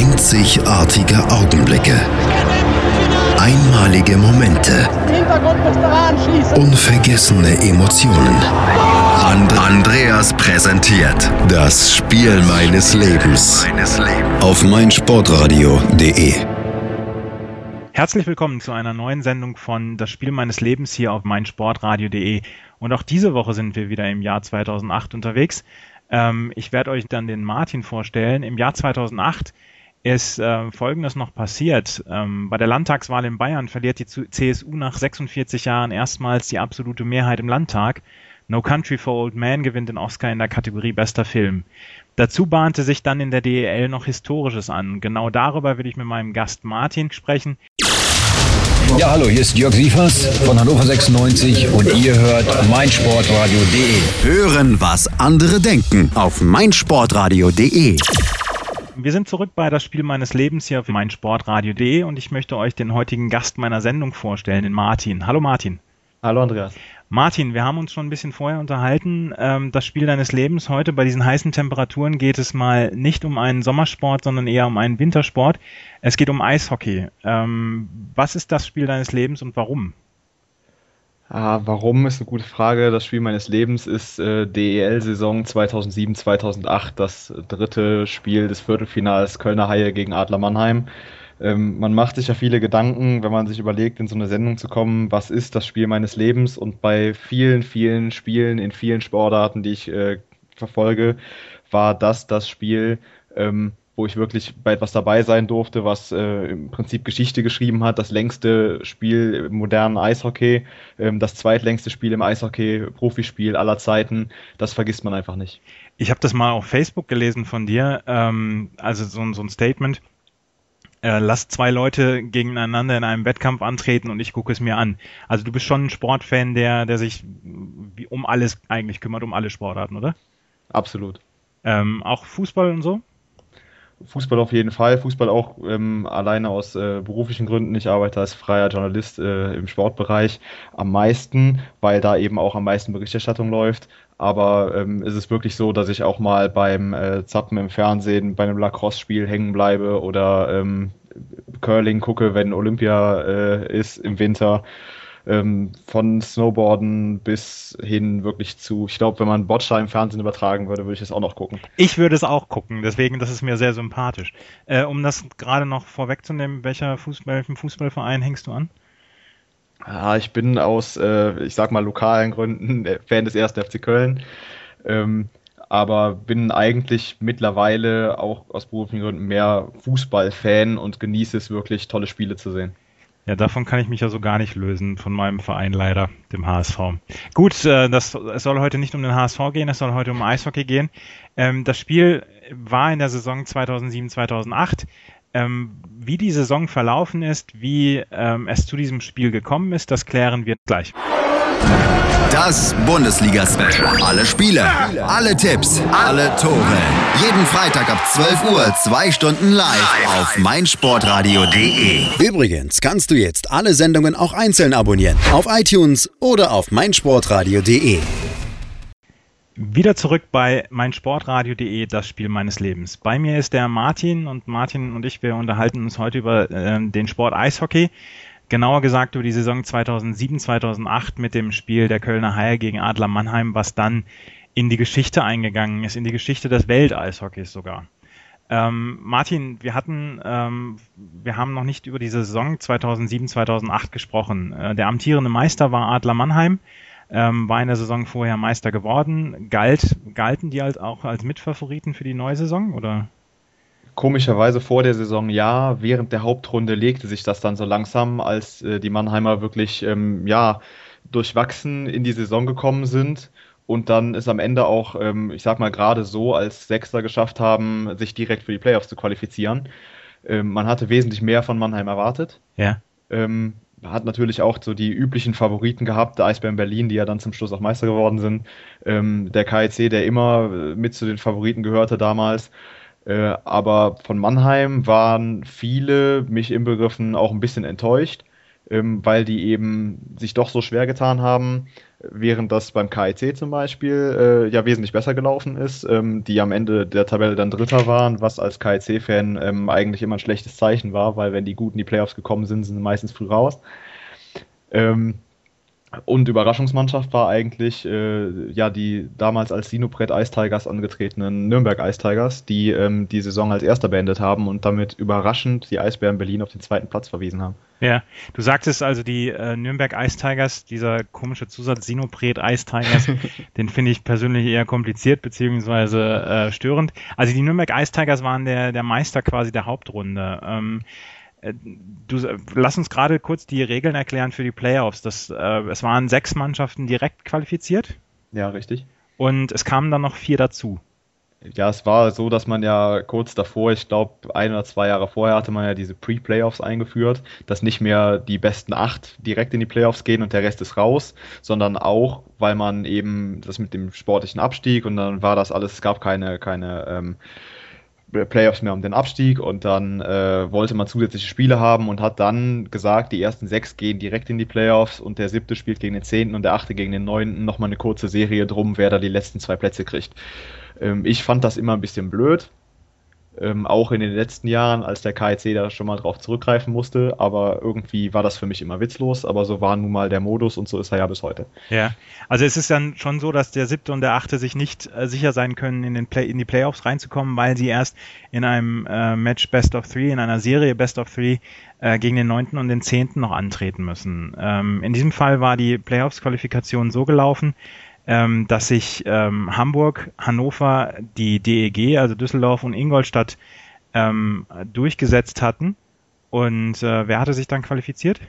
Einzigartige Augenblicke. Einmalige Momente. Unvergessene Emotionen. And Andreas präsentiert das Spiel meines Lebens auf meinsportradio.de. Herzlich willkommen zu einer neuen Sendung von Das Spiel meines Lebens hier auf meinsportradio.de. Und auch diese Woche sind wir wieder im Jahr 2008 unterwegs. Ähm, ich werde euch dann den Martin vorstellen. Im Jahr 2008 ist äh, Folgendes noch passiert. Ähm, bei der Landtagswahl in Bayern verliert die CSU nach 46 Jahren erstmals die absolute Mehrheit im Landtag. No Country for Old Men gewinnt den Oscar in der Kategorie Bester Film. Dazu bahnte sich dann in der DEL noch Historisches an. Genau darüber will ich mit meinem Gast Martin sprechen. Ja, hallo, hier ist Jörg Sievers von Hannover 96 und ihr hört meinsportradio.de. Hören, was andere denken auf meinsportradio.de. Wir sind zurück bei das Spiel meines Lebens hier auf meinsportradio.de und ich möchte euch den heutigen Gast meiner Sendung vorstellen, den Martin. Hallo Martin. Hallo Andreas. Martin, wir haben uns schon ein bisschen vorher unterhalten. Ähm, das Spiel deines Lebens heute bei diesen heißen Temperaturen geht es mal nicht um einen Sommersport, sondern eher um einen Wintersport. Es geht um Eishockey. Ähm, was ist das Spiel deines Lebens und warum? Ah, warum ist eine gute Frage. Das Spiel meines Lebens ist äh, DEL-Saison 2007-2008, das dritte Spiel des Viertelfinals Kölner Haie gegen Adler Mannheim. Ähm, man macht sich ja viele Gedanken, wenn man sich überlegt, in so eine Sendung zu kommen, was ist das Spiel meines Lebens? Und bei vielen, vielen Spielen in vielen Sportarten, die ich äh, verfolge, war das das Spiel, ähm, wo ich wirklich bei etwas dabei sein durfte, was äh, im Prinzip Geschichte geschrieben hat. Das längste Spiel im modernen Eishockey, ähm, das zweitlängste Spiel im Eishockey, Profispiel aller Zeiten. Das vergisst man einfach nicht. Ich habe das mal auf Facebook gelesen von dir, ähm, also so, so ein Statement. Äh, lass zwei Leute gegeneinander in einem Wettkampf antreten und ich gucke es mir an. Also du bist schon ein Sportfan, der, der sich um alles eigentlich kümmert, um alle Sportarten, oder? Absolut. Ähm, auch Fußball und so? Fußball auf jeden Fall. Fußball auch ähm, alleine aus äh, beruflichen Gründen. Ich arbeite als freier Journalist äh, im Sportbereich am meisten, weil da eben auch am meisten Berichterstattung läuft. Aber ähm, ist es wirklich so, dass ich auch mal beim äh, Zappen im Fernsehen bei einem Lacrosse-Spiel hängen bleibe oder ähm, Curling gucke, wenn Olympia äh, ist im Winter ähm, von Snowboarden bis hin wirklich zu, ich glaube, wenn man Boccia im Fernsehen übertragen würde, würde ich es auch noch gucken. Ich würde es auch gucken, deswegen, das ist mir sehr sympathisch. Äh, um das gerade noch vorwegzunehmen, welcher Fußball, Fußballverein hängst du an? Ja, ich bin aus, äh, ich sag mal, lokalen Gründen Fan des 1. FC Köln. Ähm, aber bin eigentlich mittlerweile auch aus beruflichen Gründen mehr Fußballfan und genieße es wirklich, tolle Spiele zu sehen. Ja, davon kann ich mich ja so gar nicht lösen, von meinem Verein leider, dem HSV. Gut, äh, das, es soll heute nicht um den HSV gehen, es soll heute um Eishockey gehen. Ähm, das Spiel war in der Saison 2007, 2008. Ähm, wie die Saison verlaufen ist, wie ähm, es zu diesem Spiel gekommen ist, das klären wir gleich. Das Bundesliga-Special. Alle Spiele, alle Tipps, alle Tore. Jeden Freitag ab 12 Uhr, zwei Stunden live auf meinsportradio.de. Übrigens kannst du jetzt alle Sendungen auch einzeln abonnieren. Auf iTunes oder auf meinsportradio.de. Wieder zurück bei meinsportradio.de, das Spiel meines Lebens. Bei mir ist der Martin und Martin und ich, wir unterhalten uns heute über äh, den Sport Eishockey genauer gesagt über die Saison 2007, 2008 mit dem Spiel der Kölner Haie gegen Adler Mannheim, was dann in die Geschichte eingegangen ist, in die Geschichte des Welteishockeys sogar. Ähm, Martin, wir hatten, ähm, wir haben noch nicht über die Saison 2007, 2008 gesprochen. Äh, der amtierende Meister war Adler Mannheim, ähm, war in der Saison vorher Meister geworden. Galt, galten die halt auch als Mitfavoriten für die neue Saison oder? Komischerweise vor der Saison ja, während der Hauptrunde legte sich das dann so langsam, als äh, die Mannheimer wirklich ähm, ja, durchwachsen in die Saison gekommen sind und dann ist am Ende auch, ähm, ich sag mal, gerade so als Sechster geschafft haben, sich direkt für die Playoffs zu qualifizieren. Ähm, man hatte wesentlich mehr von Mannheim erwartet. Ja. Ähm, hat natürlich auch so die üblichen Favoriten gehabt, der Eisbären Berlin, die ja dann zum Schluss auch Meister geworden sind. Ähm, der KIC, der immer äh, mit zu den Favoriten gehörte damals. Äh, aber von Mannheim waren viele, mich inbegriffen, auch ein bisschen enttäuscht. ähm, weil die eben sich doch so schwer getan haben, während das beim KIC zum Beispiel äh, ja wesentlich besser gelaufen ist, ähm, die am Ende der Tabelle dann Dritter waren, was als KIC-Fan ähm, eigentlich immer ein schlechtes Zeichen war, weil wenn die Guten in die Playoffs gekommen sind, sind sie meistens früh raus. Ähm, und Überraschungsmannschaft war eigentlich äh, ja die damals als Sinopret Ice Tigers angetretenen Nürnberg Ice Tigers, die ähm, die Saison als Erster beendet haben und damit überraschend die Eisbären Berlin auf den zweiten Platz verwiesen haben. Ja, du sagtest also die äh, Nürnberg Ice Tigers, dieser komische Zusatz Sinopret Ice Tigers, den finde ich persönlich eher kompliziert beziehungsweise äh, störend. Also die Nürnberg Ice Tigers waren der, der Meister quasi der Hauptrunde. Ähm, äh, Du, lass uns gerade kurz die Regeln erklären für die Playoffs. Das, äh, es waren sechs Mannschaften direkt qualifiziert. Ja, richtig. Und es kamen dann noch vier dazu. Ja, es war so, dass man ja kurz davor, ich glaube ein oder zwei Jahre vorher, hatte man ja diese Pre-Playoffs eingeführt, dass nicht mehr die besten acht direkt in die Playoffs gehen und der Rest ist raus, sondern auch, weil man eben das mit dem sportlichen Abstieg und dann war das alles, es gab keine, keine ähm, Playoffs mehr um den Abstieg und dann äh, wollte man zusätzliche Spiele haben und hat dann gesagt, die ersten sechs gehen direkt in die Playoffs und der siebte spielt gegen den zehnten und der achte gegen den neunten nochmal eine kurze Serie drum, wer da die letzten zwei Plätze kriegt. Ähm, ich fand das immer ein bisschen blöd, ähm, auch in den letzten Jahren, als der KIC da schon mal drauf zurückgreifen musste, aber irgendwie war das für mich immer witzlos, aber so war nun mal der Modus und so ist er ja bis heute. Ja, also es ist dann schon so, dass der siebte und der achte sich nicht äh, sicher sein können, in, den Play in die Playoffs reinzukommen, weil sie erst in einem äh, Match Best of Three, in einer Serie Best of Three äh, gegen den neunten und den zehnten noch antreten müssen. Ähm, in diesem Fall war die Playoffs-Qualifikation so gelaufen, ähm, dass sich ähm, Hamburg, Hannover, die DEG, also Düsseldorf und Ingolstadt ähm, durchgesetzt hatten. Und äh, wer hatte sich dann qualifiziert?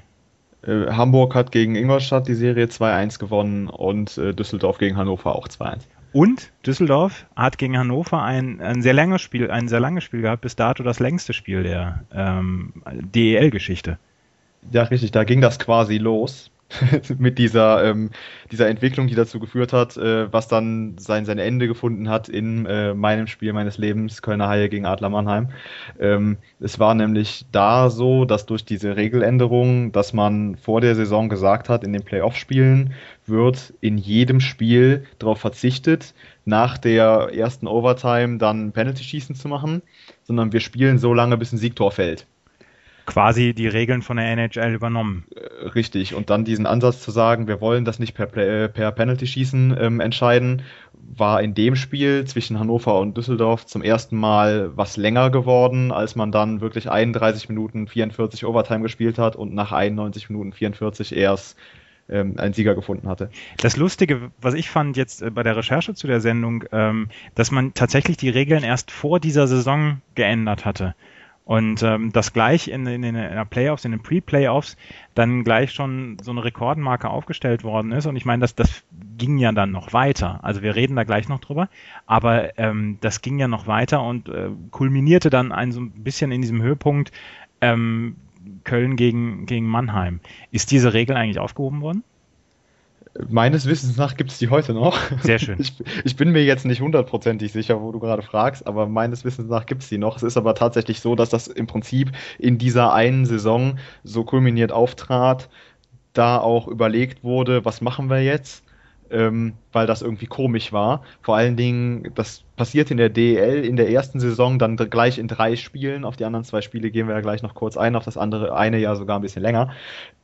Äh, Hamburg hat gegen Ingolstadt die Serie 2-1 gewonnen und äh, Düsseldorf gegen Hannover auch 2-1. Und Düsseldorf hat gegen Hannover ein, ein sehr langes Spiel, ein sehr langes Spiel gehabt, bis dato das längste Spiel der ähm, DEL-Geschichte. Ja, richtig, da ging das quasi los. mit dieser, ähm, dieser Entwicklung, die dazu geführt hat, äh, was dann sein, sein Ende gefunden hat in äh, meinem Spiel meines Lebens, Kölner Haie gegen Adler Mannheim. Ähm, es war nämlich da so, dass durch diese Regeländerung, dass man vor der Saison gesagt hat, in den Playoff-Spielen wird in jedem Spiel darauf verzichtet, nach der ersten Overtime dann Penalty-Schießen zu machen, sondern wir spielen so lange, bis ein Siegtor fällt quasi die Regeln von der NHL übernommen. Äh, richtig. Und dann diesen Ansatz zu sagen, wir wollen das nicht per, äh, per Penalty-Schießen ähm, entscheiden, war in dem Spiel zwischen Hannover und Düsseldorf zum ersten Mal was länger geworden, als man dann wirklich 31 Minuten 44 Overtime gespielt hat und nach 91 Minuten 44 erst ähm, einen Sieger gefunden hatte. Das Lustige, was ich fand jetzt äh, bei der Recherche zu der Sendung, ähm, dass man tatsächlich die Regeln erst vor dieser Saison geändert hatte. Und ähm, das gleich in, in, in den Playoffs, in den Pre-Playoffs, dann gleich schon so eine Rekordmarke aufgestellt worden ist. Und ich meine, das, das ging ja dann noch weiter. Also wir reden da gleich noch drüber. Aber ähm, das ging ja noch weiter und äh, kulminierte dann ein, so ein bisschen in diesem Höhepunkt ähm, Köln gegen, gegen Mannheim. Ist diese Regel eigentlich aufgehoben worden? Meines Wissens nach gibt es die heute noch. Sehr schön. Ich, ich, bin mir jetzt nicht hundertprozentig sicher, wo du gerade fragst, aber meines Wissens nach gibt es die noch. Es ist aber tatsächlich so, dass das im Prinzip in dieser einen Saison so kulminiert auftrat, da auch überlegt wurde, was machen wir jetzt, ähm, weil das irgendwie komisch war. Vor allen Dingen, das passiert in der DEL in der ersten Saison dann gleich in drei Spielen. Auf die anderen zwei Spiele gehen wir ja gleich noch kurz ein, auf das andere eine ja sogar ein bisschen länger.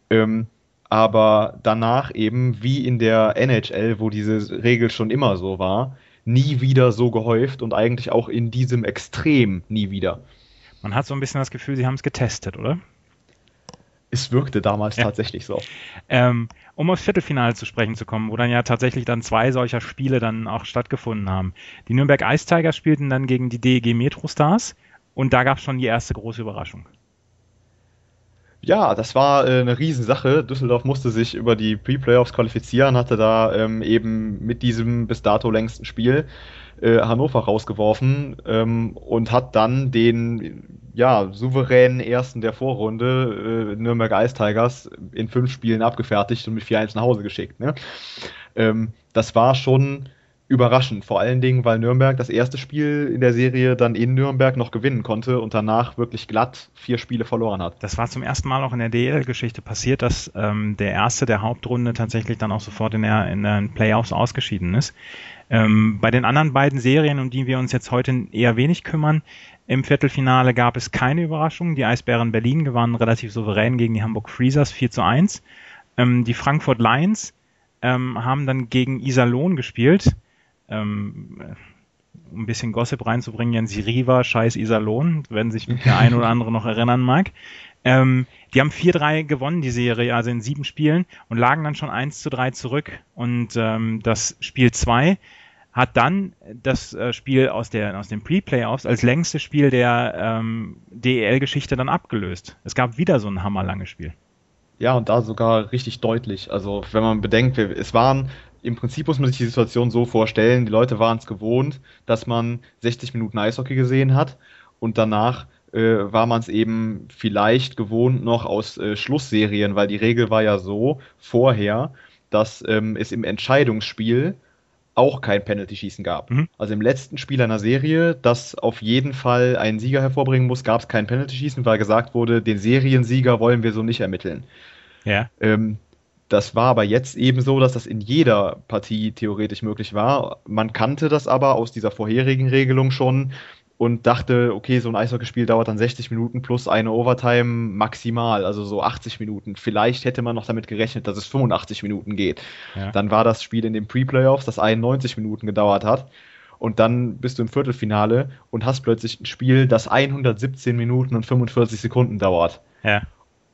Ähm, aber danach eben, wie in der NHL, wo diese Regel schon immer so war, nie wieder so gehäuft und eigentlich auch in diesem Extrem nie wieder. Man hat so ein bisschen das Gefühl, sie haben es getestet, oder? Es wirkte damals ja. tatsächlich so. Ähm, um aufs Viertelfinale zu sprechen zu kommen, wo dann ja tatsächlich dann zwei solcher Spiele dann auch stattgefunden haben. Die Nürnberg Ice Tigers spielten dann gegen die DEG Metro Stars und da gab es schon die erste große Überraschung. Ja, das war äh, eine Riesensache. Düsseldorf musste sich über die Pre-Playoffs qualifizieren, hatte da ähm, eben mit diesem bis dato längsten Spiel äh, Hannover rausgeworfen ähm, und hat dann den ja, souveränen ersten der Vorrunde, äh, Nürnberg Ice Tigers, in fünf Spielen abgefertigt und mit 4-1 nach Hause geschickt. Ne? Ähm, das war schon überraschend. Vor allen Dingen, weil Nürnberg das erste Spiel in der Serie dann in Nürnberg noch gewinnen konnte und danach wirklich glatt vier Spiele verloren hat. Das war zum ersten Mal auch in der DL-Geschichte passiert, dass ähm, der erste der Hauptrunde tatsächlich dann auch sofort in, der, in den Playoffs ausgeschieden ist. Ähm, bei den anderen beiden Serien, um die wir uns jetzt heute eher wenig kümmern, im Viertelfinale gab es keine Überraschung. Die Eisbären Berlin gewannen relativ souverän gegen die Hamburg Freezers 4 zu 1. Ähm, die Frankfurt Lions ähm, haben dann gegen Iserlohn gespielt ähm, um ein bisschen Gossip reinzubringen, Jens Riva, scheiß Iserlohn, wenn sich der ein oder andere noch erinnern mag. Ähm, die haben 4-3 gewonnen, die Serie, also in sieben Spielen und lagen dann schon 1 zu 3 zurück. Und ähm, das Spiel 2 hat dann das äh, Spiel aus, der, aus den Pre-Playoffs als längstes Spiel der ähm, DEL-Geschichte dann abgelöst. Es gab wieder so ein hammerlanges Spiel. Ja, und da sogar richtig deutlich. Also, wenn man bedenkt, es waren im Prinzip muss man sich die Situation so vorstellen, die Leute waren es gewohnt, dass man 60 Minuten Eishockey gesehen hat und danach äh, war man es eben vielleicht gewohnt noch aus äh, Schlussserien, weil die Regel war ja so vorher, dass ähm, es im Entscheidungsspiel auch kein Penalty-Schießen gab. Mhm. Also im letzten Spiel einer Serie, das auf jeden Fall einen Sieger hervorbringen muss, gab es kein Penalty-Schießen, weil gesagt wurde, den Seriensieger wollen wir so nicht ermitteln. Ja. Ähm, das war aber jetzt eben so, dass das in jeder Partie theoretisch möglich war. Man kannte das aber aus dieser vorherigen Regelung schon und dachte, okay, so ein Eishockeyspiel dauert dann 60 Minuten plus eine Overtime maximal, also so 80 Minuten. Vielleicht hätte man noch damit gerechnet, dass es 85 Minuten geht. Ja. Dann war das Spiel in den Pre-Playoffs, das 91 Minuten gedauert hat. Und dann bist du im Viertelfinale und hast plötzlich ein Spiel, das 117 Minuten und 45 Sekunden dauert. Ja.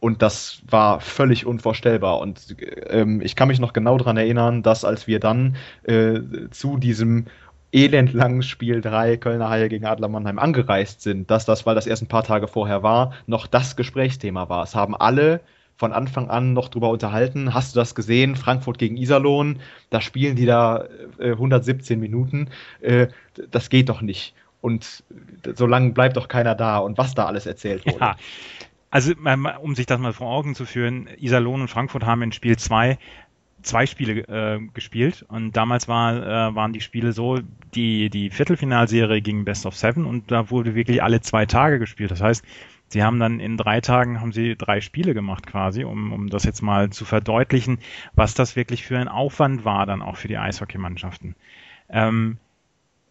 Und das war völlig unvorstellbar. Und ähm, ich kann mich noch genau daran erinnern, dass als wir dann äh, zu diesem elendlangen Spiel 3 Kölner Haie gegen Adler Mannheim angereist sind, dass das, weil das erst ein paar Tage vorher war, noch das Gesprächsthema war. Es haben alle von Anfang an noch drüber unterhalten. Hast du das gesehen? Frankfurt gegen Iserlohn, da spielen die da äh, 117 Minuten. Äh, das geht doch nicht. Und so lange bleibt doch keiner da und was da alles erzählt wurde. Ja. Also, um sich das mal vor Augen zu führen, Iserlohn und Frankfurt haben in Spiel 2 zwei Spiele äh, gespielt und damals war, äh, waren die Spiele so, die, die Viertelfinalserie ging Best of Seven und da wurde wirklich alle zwei Tage gespielt. Das heißt, sie haben dann in drei Tagen haben sie drei Spiele gemacht quasi, um, um das jetzt mal zu verdeutlichen, was das wirklich für ein Aufwand war dann auch für die Eishockeymannschaften. Ähm,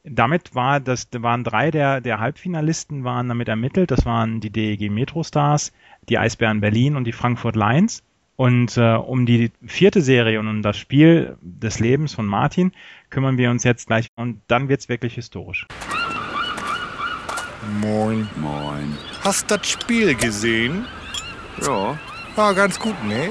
damit war das, waren drei der, der Halbfinalisten waren damit ermittelt. Das waren die DEG Metro Stars, die Eisbären Berlin und die Frankfurt Lions. Und äh, um die vierte Serie und um das Spiel des Lebens von Martin kümmern wir uns jetzt gleich und dann wird's wirklich historisch. Moin. Moin. Hast das Spiel gesehen? Ja. War ganz gut, ne?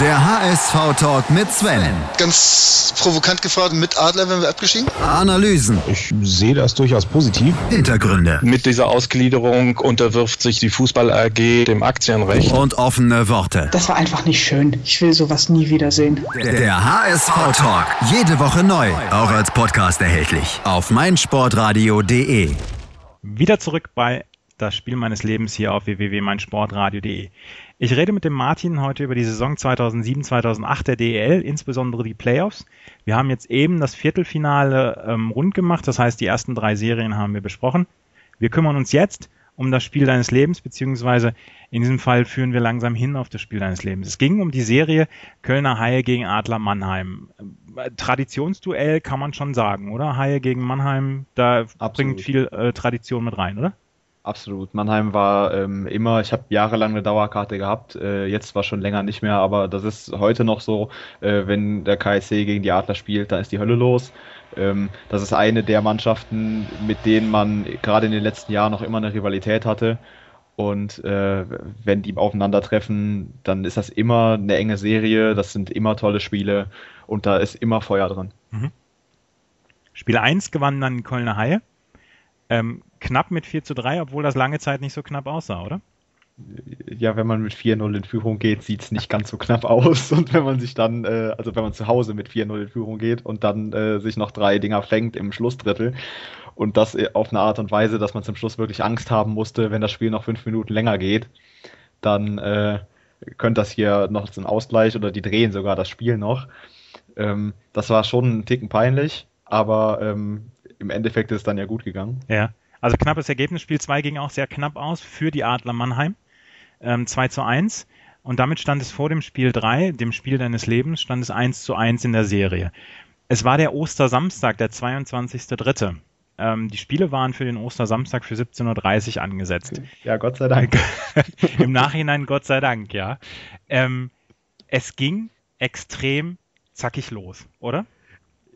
Der HSV-Talk mit Sven. Ganz provokant gefragt, mit Adler werden wir abgeschieden? Analysen. Ich sehe das durchaus positiv. Hintergründe. Mit dieser Ausgliederung unterwirft sich die Fußball AG dem Aktienrecht. Und offene Worte. Das war einfach nicht schön. Ich will sowas nie wiedersehen. Der HSV-Talk. Jede Woche neu. Auch als Podcast erhältlich. Auf meinsportradio.de. Wieder zurück bei das Spiel meines Lebens hier auf www.meinsportradio.de. Ich rede mit dem Martin heute über die Saison 2007-2008 der DEL, insbesondere die Playoffs. Wir haben jetzt eben das Viertelfinale ähm, rund gemacht, das heißt, die ersten drei Serien haben wir besprochen. Wir kümmern uns jetzt um das Spiel deines Lebens, beziehungsweise in diesem Fall führen wir langsam hin auf das Spiel deines Lebens. Es ging um die Serie Kölner Haie gegen Adler Mannheim. Traditionsduell kann man schon sagen, oder? Haie gegen Mannheim, da Absolut. bringt viel äh, Tradition mit rein, oder? Absolut. Mannheim war ähm, immer, ich habe jahrelang eine Dauerkarte gehabt, äh, jetzt war schon länger nicht mehr, aber das ist heute noch so, äh, wenn der KSC gegen die Adler spielt, dann ist die Hölle los. Ähm, das ist eine der Mannschaften, mit denen man gerade in den letzten Jahren noch immer eine Rivalität hatte. Und äh, wenn die aufeinandertreffen, dann ist das immer eine enge Serie, das sind immer tolle Spiele und da ist immer Feuer drin. Mhm. Spiel 1 gewann dann Kölner Haie. Ähm, knapp mit 4 zu 3, obwohl das lange Zeit nicht so knapp aussah, oder? Ja, wenn man mit 4-0 in Führung geht, sieht es nicht ganz so knapp aus. Und wenn man sich dann, äh, also wenn man zu Hause mit 4-0 in Führung geht und dann äh, sich noch drei Dinger fängt im Schlussdrittel und das äh, auf eine Art und Weise, dass man zum Schluss wirklich Angst haben musste, wenn das Spiel noch fünf Minuten länger geht, dann äh, könnte das hier noch ein Ausgleich oder die drehen sogar das Spiel noch. Ähm, das war schon ein Ticken peinlich, aber ähm, im Endeffekt ist es dann ja gut gegangen. Ja, also knappes Ergebnis. Spiel 2 ging auch sehr knapp aus für die Adler Mannheim. Ähm, 2 zu 1. Und damit stand es vor dem Spiel 3, dem Spiel deines Lebens, stand es 1 zu 1 in der Serie. Es war der Ostersamstag, der 22.3. Ähm, die Spiele waren für den Ostersamstag für 17.30 Uhr angesetzt. Ja, Gott sei Dank. Im Nachhinein Gott sei Dank, ja. Ähm, es ging extrem zackig los, oder?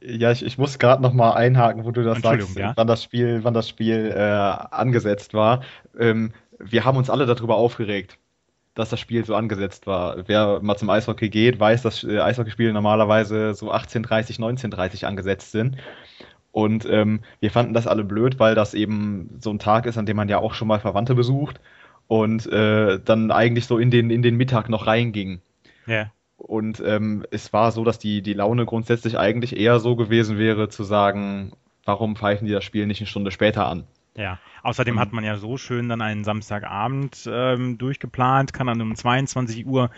Ja, ich, ich muss gerade noch mal einhaken, wo du das sagst, ja. wann das Spiel, wann das Spiel äh, angesetzt war. Ähm, wir haben uns alle darüber aufgeregt, dass das Spiel so angesetzt war. Wer mal zum Eishockey geht, weiß, dass äh, Eishockeyspiele normalerweise so 18:30, 19:30 angesetzt sind. Und ähm, wir fanden das alle blöd, weil das eben so ein Tag ist, an dem man ja auch schon mal Verwandte besucht und äh, dann eigentlich so in den, in den Mittag noch reinging. Ja. Und ähm, es war so, dass die, die Laune grundsätzlich eigentlich eher so gewesen wäre, zu sagen, warum pfeifen die das Spiel nicht eine Stunde später an? Ja, außerdem hat man ja so schön dann einen Samstagabend ähm, durchgeplant, kann dann um 22 Uhr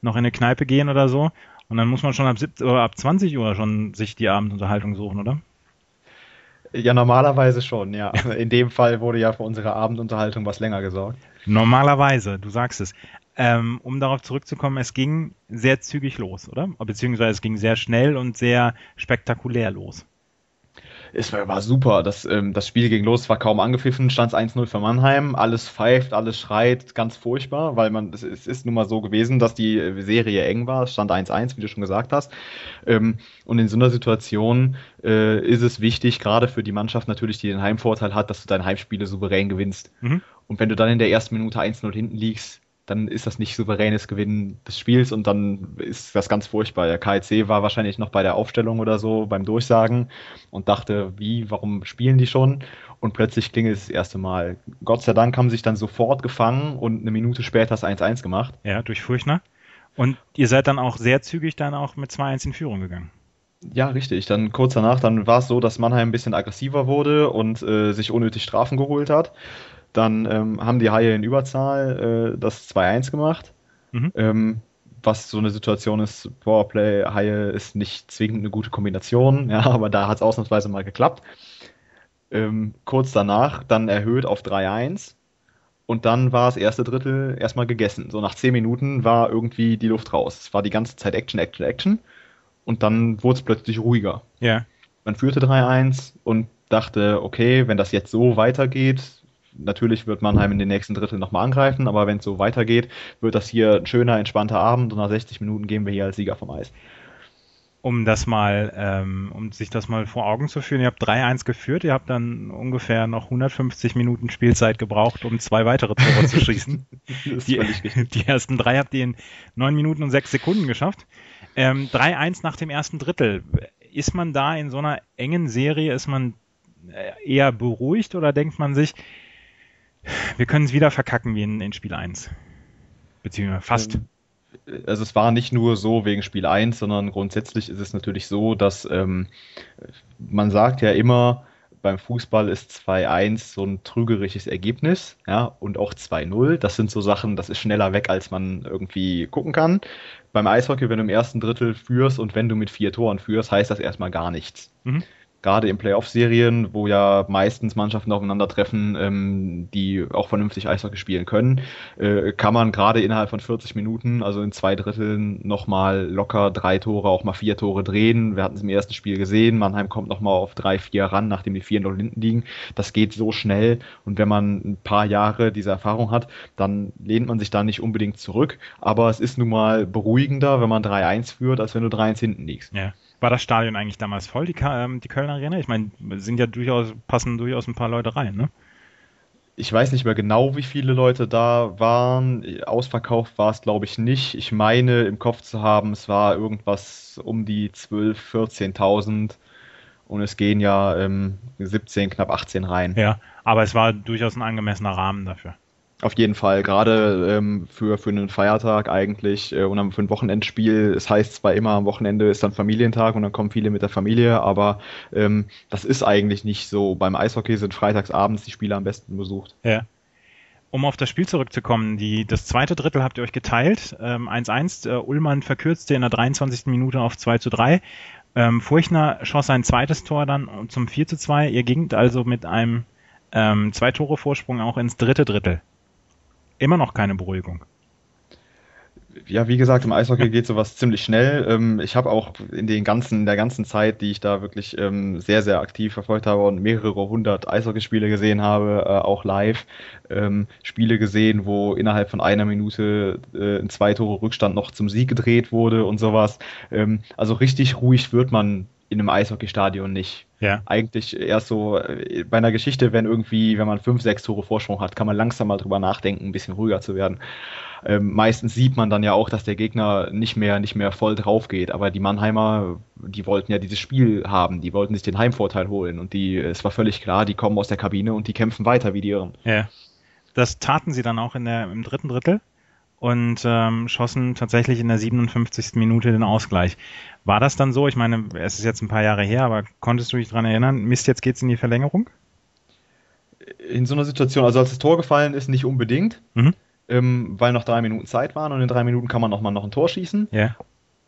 noch in eine Kneipe gehen oder so. Und dann muss man schon ab, 17, oder ab 20 Uhr schon sich die Abendunterhaltung suchen, oder? Ja, normalerweise schon, ja. In dem Fall wurde ja für unsere Abendunterhaltung was länger gesorgt. Normalerweise, du sagst es. Ähm, um darauf zurückzukommen, es ging sehr zügig los, oder? Beziehungsweise es ging sehr schnell und sehr spektakulär los. Es war, war super. Das, ähm, das Spiel ging los, war kaum angepfiffen, stand 1-0 für Mannheim. Alles pfeift, alles schreit, ganz furchtbar, weil man, es, es ist nun mal so gewesen, dass die Serie eng war. Es stand 1-1, wie du schon gesagt hast. Ähm, und in so einer Situation äh, ist es wichtig, gerade für die Mannschaft natürlich, die den Heimvorteil hat, dass du deine Heimspiele souverän gewinnst. Mhm. Und wenn du dann in der ersten Minute 1-0 hinten liegst, dann ist das nicht souveränes Gewinnen des Spiels und dann ist das ganz furchtbar. Der KIC war wahrscheinlich noch bei der Aufstellung oder so beim Durchsagen und dachte, wie, warum spielen die schon? Und plötzlich klingelt es das erste Mal. Gott sei Dank haben sie sich dann sofort gefangen und eine Minute später das 1-1 gemacht. Ja, durch Furchner. Und ihr seid dann auch sehr zügig dann auch mit 2-1 in Führung gegangen. Ja, richtig. Dann kurz danach, dann war es so, dass Mannheim ein bisschen aggressiver wurde und äh, sich unnötig Strafen geholt hat. Dann ähm, haben die Haie in Überzahl äh, das 2-1 gemacht. Mhm. Ähm, was so eine Situation ist, Powerplay, Haie ist nicht zwingend eine gute Kombination, ja, aber da hat es ausnahmsweise mal geklappt. Ähm, kurz danach dann erhöht auf 3-1 und dann war das erste Drittel erstmal gegessen. So nach 10 Minuten war irgendwie die Luft raus. Es war die ganze Zeit Action, Action, Action und dann wurde es plötzlich ruhiger. Ja. Man führte 3-1 und dachte, okay, wenn das jetzt so weitergeht, natürlich wird Mannheim in den nächsten Drittel nochmal angreifen, aber wenn es so weitergeht, wird das hier ein schöner, entspannter Abend und nach 60 Minuten gehen wir hier als Sieger vom Eis. Um das mal, ähm, um sich das mal vor Augen zu führen, ihr habt 3-1 geführt, ihr habt dann ungefähr noch 150 Minuten Spielzeit gebraucht, um zwei weitere Tore zu schießen. Die, die, ersten drei habt ihr in neun Minuten und sechs Sekunden geschafft. Ähm, 3-1 nach dem ersten Drittel. Ist man da in so einer engen Serie, ist man eher beruhigt oder denkt man sich, wir können es wieder verkacken wie in, in Spiel 1. Beziehungsweise fast. Also es war nicht nur so wegen Spiel 1, sondern grundsätzlich ist es natürlich so, dass ähm, man sagt ja immer, beim Fußball ist 2-1 so ein trügerisches Ergebnis, ja, und auch 2-0. Das sind so Sachen, das ist schneller weg, als man irgendwie gucken kann. Beim Eishockey, wenn du im ersten Drittel führst und wenn du mit vier Toren führst, heißt das erstmal gar nichts. Mhm gerade in Playoff-Serien, wo ja meistens Mannschaften aufeinandertreffen, ähm, die auch vernünftig Eishockey spielen können, äh, kann man gerade innerhalb von 40 Minuten, also in zwei Dritteln, nochmal locker drei Tore, auch mal vier Tore drehen. Wir hatten es im ersten Spiel gesehen, Mannheim kommt nochmal auf drei, vier ran, nachdem die vier noch hinten liegen. Das geht so schnell und wenn man ein paar Jahre diese Erfahrung hat, dann lehnt man sich da nicht unbedingt zurück, aber es ist nun mal beruhigender, wenn man 3-1 führt, als wenn du 3-1 hinten liegst. Ja. War das Stadion eigentlich damals voll, die, ähm, die Kölner Arena? Ich meine, sind ja durchaus, passen durchaus ein paar Leute rein, ne? Ich weiß nicht mehr genau, wie viele Leute da waren. Ausverkauft war es, glaube ich, nicht. Ich meine, im Kopf zu haben, es war irgendwas um die 12.000, 14.000. Und es gehen ja ähm, 17, knapp 18 rein. Ja, aber es war durchaus ein angemessener Rahmen dafür. Auf jeden Fall, gerade ähm, für, für einen Feiertag eigentlich äh, und für ein Wochenendspiel. Es heißt zwar immer, am Wochenende ist dann Familientag und dann kommen viele mit der Familie, aber ähm, das ist eigentlich nicht so. Beim Eishockey sind freitagsabends die Spiele am besten besucht. Ja. um auf das Spiel zurückzukommen, die, das zweite Drittel habt ihr euch geteilt. 1-1, ähm, äh, Ullmann verkürzte in der 23. Minute auf 2 zu 3. Ähm, Furchner schoss sein zweites Tor dann zum 4 zu 2. Ihr gingt also mit einem ähm, zwei Tore Vorsprung auch ins dritte Drittel. Immer noch keine Beruhigung ja, wie gesagt, im Eishockey geht sowas ziemlich schnell. Ähm, ich habe auch in den ganzen, in der ganzen Zeit, die ich da wirklich ähm, sehr, sehr aktiv verfolgt habe und mehrere hundert Eishockeyspiele gesehen habe, äh, auch live, ähm, Spiele gesehen, wo innerhalb von einer Minute äh, ein zwei Tore Rückstand noch zum Sieg gedreht wurde und sowas. also richtig ruhig wird man in einem Eishockeystadion nicht. Ja. Eigentlich erst so äh, bei einer Geschichte, wenn irgendwie, wenn man fünf, sechs Tore Vorsprung hat, kann man langsam mal drüber nachdenken, ein bisschen ruhiger zu werden. Ähm, meistens sieht man dann ja auch, dass der Gegner nicht mehr, nicht mehr voll drauf geht. Aber die Mannheimer, die wollten ja dieses Spiel haben, die wollten sich den Heimvorteil holen. Und die, es war völlig klar, die kommen aus der Kabine und die kämpfen weiter wie die Irren. Ja. Das taten sie dann auch in der, im dritten Drittel und ähm, schossen tatsächlich in der 57. Minute den Ausgleich. War das dann so? Ich meine, es ist jetzt ein paar Jahre her, aber konntest du dich daran erinnern? Mist, jetzt geht's in die Verlängerung? In so einer Situation, also als das Tor gefallen ist, nicht unbedingt. Mhm ähm, weil noch drei Minuten Zeit waren und in drei Minuten kann man nochmal noch ein Tor schießen. Ja.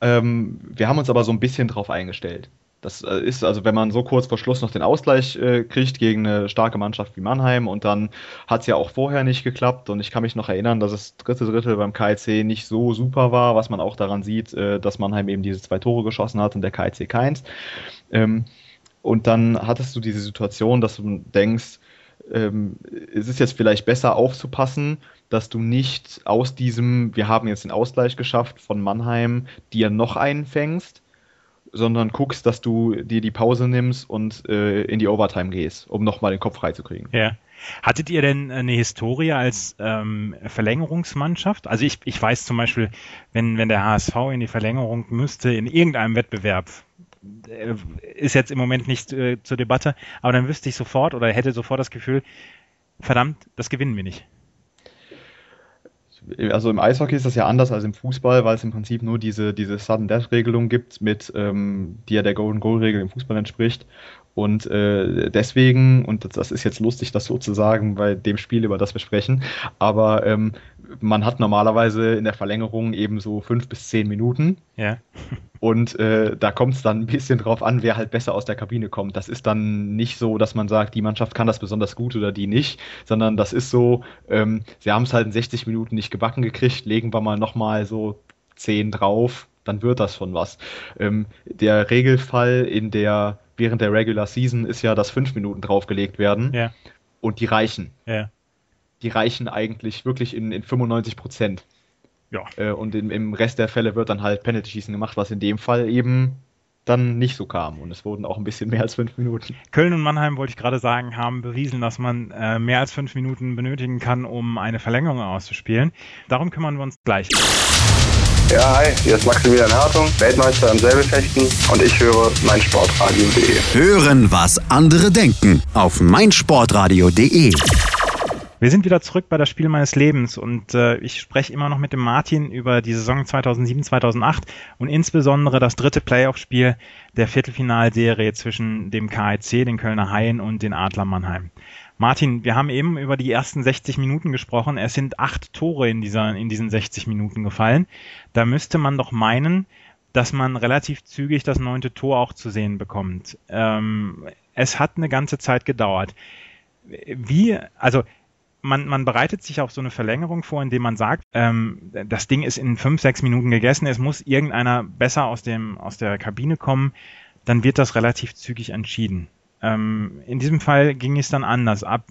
Ähm, wir haben uns aber so ein bisschen drauf eingestellt. Das äh, ist also, wenn man so kurz vor Schluss noch den Ausgleich äh, kriegt gegen eine starke Mannschaft wie Mannheim und dann hat es ja auch vorher nicht geklappt und ich kann mich noch erinnern, dass das dritte Drittel beim KIC nicht so super war, was man auch daran sieht, äh, dass Mannheim eben diese zwei Tore geschossen hat und der KIC keins. Ähm, und dann hattest du diese Situation, dass du denkst, ähm, es ist jetzt vielleicht besser aufzupassen, dass du nicht aus diesem, wir haben jetzt den Ausgleich geschafft von Mannheim, dir noch einen fängst, sondern guckst, dass du dir die Pause nimmst und äh, in die Overtime gehst, um nochmal den Kopf freizukriegen. Ja. Hattet ihr denn eine Historie als ähm, Verlängerungsmannschaft? Also ich, ich weiß zum Beispiel, wenn, wenn der HSV in die Verlängerung müsste, in irgendeinem Wettbewerb, äh, ist jetzt im Moment nicht äh, zur Debatte, aber dann wüsste ich sofort oder hätte sofort das Gefühl, verdammt, das gewinnen wir nicht also im Eishockey ist das ja anders als im Fußball, weil es im Prinzip nur diese, diese Sudden Death Regelung gibt, mit, ähm, die ja der Golden Goal Regel im Fußball entspricht. Und äh, deswegen, und das ist jetzt lustig, das so zu sagen bei dem Spiel, über das wir sprechen, aber ähm, man hat normalerweise in der Verlängerung eben so fünf bis zehn Minuten. Ja. Und äh, da kommt es dann ein bisschen drauf an, wer halt besser aus der Kabine kommt. Das ist dann nicht so, dass man sagt, die Mannschaft kann das besonders gut oder die nicht, sondern das ist so, ähm, sie haben es halt in 60 Minuten nicht gebacken gekriegt, legen wir mal nochmal so 10 drauf, dann wird das schon was. Ähm, der Regelfall in der, während der Regular Season ist ja, dass 5 Minuten draufgelegt werden. Ja. Und die reichen. Ja die reichen eigentlich wirklich in, in 95 Prozent. Ja. Äh, und in, im Rest der Fälle wird dann halt Penalty-Schießen gemacht, was in dem Fall eben dann nicht so kam. Und es wurden auch ein bisschen mehr als fünf Minuten. Köln und Mannheim, wollte ich gerade sagen, haben bewiesen, dass man äh, mehr als fünf Minuten benötigen kann, um eine Verlängerung auszuspielen. Darum kümmern wir uns gleich. Ja, hi, hier ist Maximilian Hartung, Weltmeister im Säbelfechten und ich höre meinsportradio.de. Hören, was andere denken auf meinsportradio.de. Wir sind wieder zurück bei das Spiel meines Lebens und äh, ich spreche immer noch mit dem Martin über die Saison 2007, 2008 und insbesondere das dritte Playoff-Spiel der Viertelfinalserie zwischen dem KIC, den Kölner Haien und den Adler Mannheim. Martin, wir haben eben über die ersten 60 Minuten gesprochen. Es sind acht Tore in, dieser, in diesen 60 Minuten gefallen. Da müsste man doch meinen, dass man relativ zügig das neunte Tor auch zu sehen bekommt. Ähm, es hat eine ganze Zeit gedauert. Wie, also man, man bereitet sich auf so eine Verlängerung vor, indem man sagt, ähm, das Ding ist in fünf, sechs Minuten gegessen, es muss irgendeiner besser aus, dem, aus der Kabine kommen, dann wird das relativ zügig entschieden. Ähm, in diesem Fall ging es dann anders ab.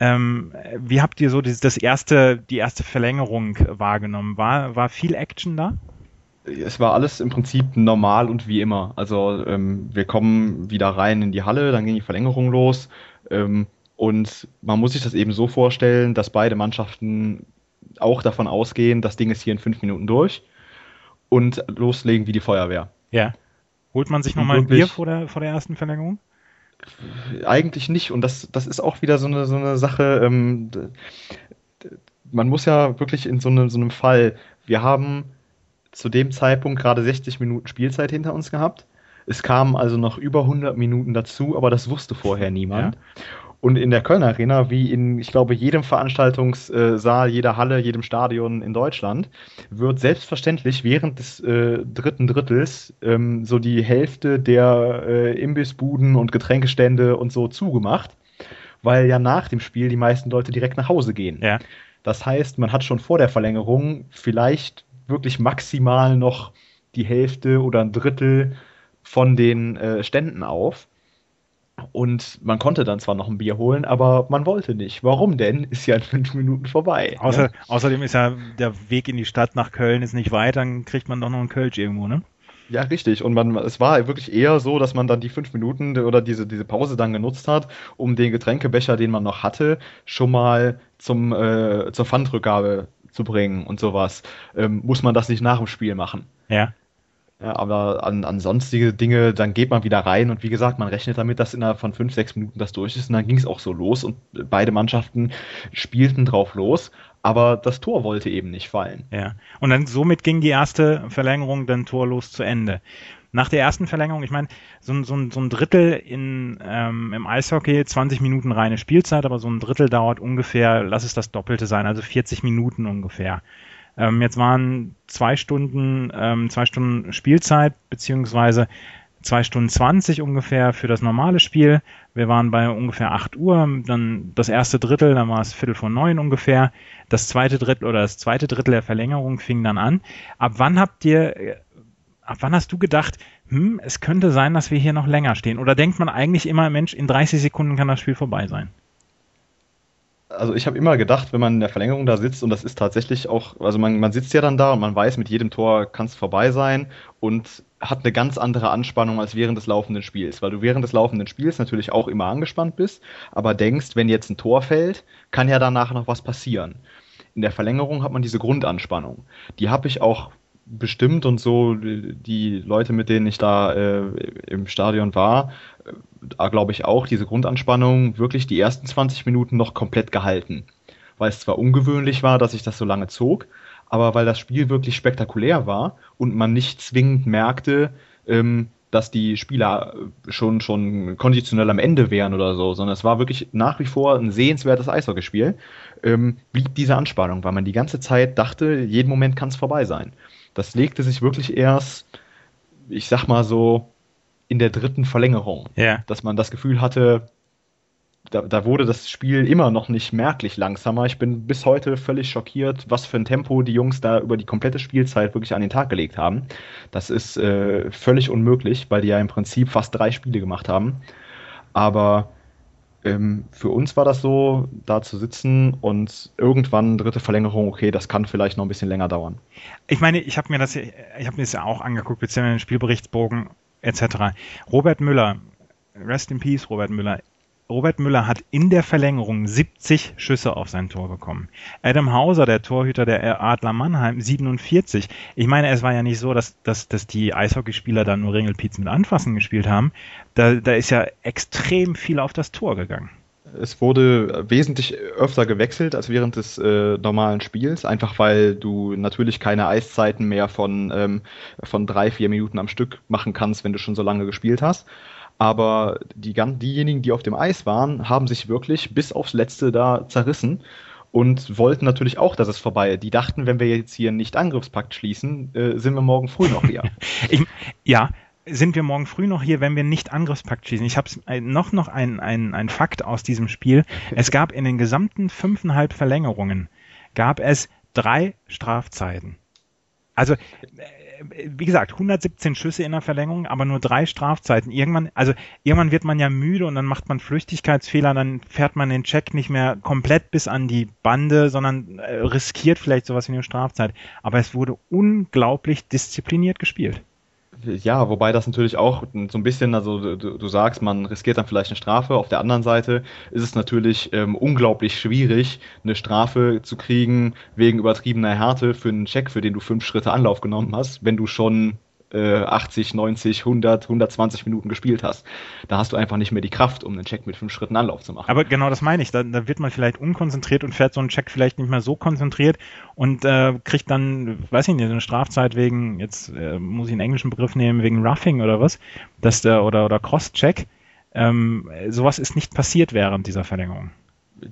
Ähm, wie habt ihr so das, das erste, die erste Verlängerung wahrgenommen? War, war viel Action da? es war alles im Prinzip normal und wie immer. Also ähm, wir kommen wieder rein in die Halle, dann ging die Verlängerung los. Ähm, und man muss sich das eben so vorstellen, dass beide Mannschaften auch davon ausgehen, das Ding ist hier in fünf Minuten durch und loslegen wie die Feuerwehr. Ja. Holt man sich nochmal ein Bier vor der, vor der ersten Verlängerung? Eigentlich nicht. Und das, das ist auch wieder so eine, so eine Sache. Ähm, man muss ja wirklich in so, eine, so einem Fall, wir haben zu dem Zeitpunkt gerade 60 Minuten Spielzeit hinter uns gehabt. Es kamen also noch über 100 Minuten dazu, aber das wusste vorher niemand. Ja. Und in der Kölner Arena, wie in, ich glaube, jedem Veranstaltungssaal, jeder Halle, jedem Stadion in Deutschland, wird selbstverständlich während des äh, dritten Drittels ähm, so die Hälfte der äh, Imbissbuden und Getränkestände und so zugemacht, weil ja nach dem Spiel die meisten Leute direkt nach Hause gehen. Ja. Das heißt, man hat schon vor der Verlängerung vielleicht wirklich maximal noch die Hälfte oder ein Drittel von den äh, Ständen auf. Und man konnte dann zwar noch ein Bier holen, aber man wollte nicht. Warum denn? Ist ja in fünf Minuten vorbei. Außer, ne? Außerdem ist ja der Weg in die Stadt nach Köln ist nicht weit, dann kriegt man doch noch einen Kölsch irgendwo, ne? Ja, richtig. Und man, es war wirklich eher so, dass man dann die fünf Minuten oder diese, diese Pause dann genutzt hat, um den Getränkebecher, den man noch hatte, schon mal zum, äh, zur Pfandrückgabe zu bringen und sowas. Ähm, muss man das nicht nach dem Spiel machen. Ja. Ja, aber an, an sonstige Dinge, dann geht man wieder rein und wie gesagt, man rechnet damit, dass innerhalb von fünf, sechs Minuten das durch ist und dann ging es auch so los und beide Mannschaften spielten drauf los, aber das Tor wollte eben nicht fallen. Ja. Und dann somit ging die erste Verlängerung dann torlos zu Ende. Nach der ersten Verlängerung, ich meine, so, so, so ein Drittel in, ähm, im Eishockey, 20 Minuten reine Spielzeit, aber so ein Drittel dauert ungefähr, lass es das Doppelte sein, also 40 Minuten ungefähr. Ähm, jetzt waren zwei Stunden, ähm, zwei Stunden Spielzeit, beziehungsweise zwei Stunden 20 ungefähr für das normale Spiel. Wir waren bei ungefähr 8 Uhr, dann das erste Drittel, dann war es Viertel vor neun ungefähr. Das zweite Drittel oder das zweite Drittel der Verlängerung fing dann an. Ab wann habt ihr, äh, ab wann hast du gedacht, hm, es könnte sein, dass wir hier noch länger stehen? Oder denkt man eigentlich immer, Mensch, in 30 Sekunden kann das Spiel vorbei sein? Also ich habe immer gedacht, wenn man in der Verlängerung da sitzt und das ist tatsächlich auch, also man, man sitzt ja dann da und man weiß, mit jedem Tor kann es vorbei sein und hat eine ganz andere Anspannung als während des laufenden Spiels, weil du während des laufenden Spiels natürlich auch immer angespannt bist, aber denkst, wenn jetzt ein Tor fällt, kann ja danach noch was passieren. In der Verlängerung hat man diese Grundanspannung. Die habe ich auch bestimmt und so die Leute, mit denen ich da äh, im Stadion war, da glaube ich auch diese Grundanspannung wirklich die ersten 20 Minuten noch komplett gehalten. Weil es zwar ungewöhnlich war, dass sich das so lange zog, aber weil das Spiel wirklich spektakulär war und man nicht zwingend merkte, ähm, dass die Spieler schon, schon konditionell am Ende wären oder so, sondern es war wirklich nach wie vor ein sehenswertes Eishockeyspiel, ähm, blieb diese Anspannung, weil man die ganze Zeit dachte, jeden Moment kann es vorbei sein. Das legte sich wirklich erst, ich sag mal so, in der dritten Verlängerung. Ja. Dass man das Gefühl hatte, da, da, wurde das Spiel immer noch nicht merklich langsamer. Ich bin bis heute völlig schockiert, was für ein Tempo die Jungs da über die komplette Spielzeit wirklich an den Tag gelegt haben. Das ist äh, völlig unmöglich, weil die ja im Prinzip fast drei Spiele gemacht haben. Aber ähm, für uns war das so, da zu sitzen und irgendwann dritte Verlängerung, okay, das kann vielleicht noch ein bisschen länger dauern. Ich meine, ich habe mir das, ich habe mir das ja auch angeguckt, beziehungsweise den Spielberichtsbogen etc. Robert Müller, rest in peace, Robert Müller. Robert Müller hat in der Verlängerung 70 Schüsse auf sein Tor bekommen. Adam Hauser, der Torhüter der Adler Mannheim, 47. Ich meine, es war ja nicht so, dass, dass, dass die Eishockeyspieler da nur Ringelpiez mit Anfassen gespielt haben. Da, da ist ja extrem viel auf das Tor gegangen. Es wurde wesentlich öfter gewechselt als während des äh, normalen Spiels, einfach weil du natürlich keine Eiszeiten mehr von, ähm, von drei, vier Minuten am Stück machen kannst, wenn du schon so lange gespielt hast. Aber die, diejenigen, die auf dem Eis waren, haben sich wirklich bis aufs Letzte da zerrissen und wollten natürlich auch, dass es vorbei ist. Die dachten, wenn wir jetzt hier nicht Angriffspakt schließen, äh, sind wir morgen früh noch hier. ich, ja, sind wir morgen früh noch hier, wenn wir nicht Angriffspakt schießen. Ich habe noch noch ein, ein, Fakt aus diesem Spiel. Es gab in den gesamten fünfeinhalb Verlängerungen gab es drei Strafzeiten. Also wie gesagt, 117 Schüsse in der Verlängerung, aber nur drei Strafzeiten. Irgendwann, also irgendwann wird man ja müde und dann macht man Flüchtigkeitsfehler, dann fährt man den Check nicht mehr komplett bis an die Bande, sondern äh, riskiert vielleicht sowas wie eine Strafzeit. Aber es wurde unglaublich diszipliniert gespielt. Ja, wobei das natürlich auch so ein bisschen, also du, du, sagst, man riskiert dann vielleicht eine Strafe. Auf der anderen Seite ist es natürlich ähm, unglaublich schwierig, eine Strafe zu kriegen wegen übertriebener Härte für einen Check, für den du fünf Schritte Anlauf genommen hast, wenn du schon 80, 90, 100, 120 Minuten gespielt hast. Da hast du einfach nicht mehr die Kraft, um einen Check mit fünf Schritten Anlauf zu machen. Aber genau das meine ich. Da, da wird man vielleicht unkonzentriert und fährt so einen Check vielleicht nicht mehr so konzentriert und äh, kriegt dann, weiß ich nicht, eine Strafzeit wegen, jetzt äh, muss ich einen englischen Begriff nehmen, wegen Roughing oder was, dass der, oder, oder Cross-Check Ähm, sowas ist nicht passiert während dieser Verlängerung.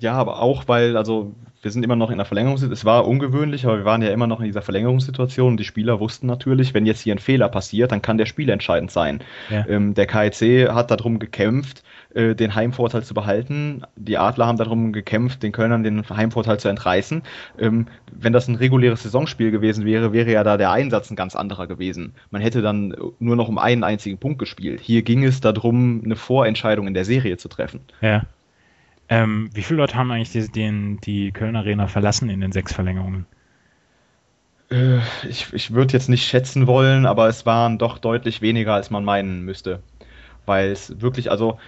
Ja, aber auch, weil, also wir sind immer noch in der Verlängerungssituation. Es war ungewöhnlich, aber wir waren ja immer noch in dieser Verlängerungssituation. Die Spieler wussten natürlich, wenn jetzt hier ein Fehler passiert, dann kann der Spiel entscheidend sein. Ja. Ähm, der KIC hat darum gekämpft, äh, den Heimvorteil zu behalten. Die Adler haben darum gekämpft, den Kölnern den Heimvorteil zu entreißen. Ähm, wenn das ein reguläres Saisonspiel gewesen wäre, wäre ja da der Einsatz ein ganz anderer gewesen. Man hätte dann nur noch um einen einzigen Punkt gespielt. Hier ging es darum, eine Vorentscheidung in der Serie zu treffen. Ja. Ähm, wie viele Leute haben eigentlich die, den, die Kölner Arena verlassen in den sechs Verlängerungen? Äh, ich, ich würde jetzt nicht schätzen wollen, aber es waren doch deutlich weniger, als man meinen müsste. Weil es wirklich, also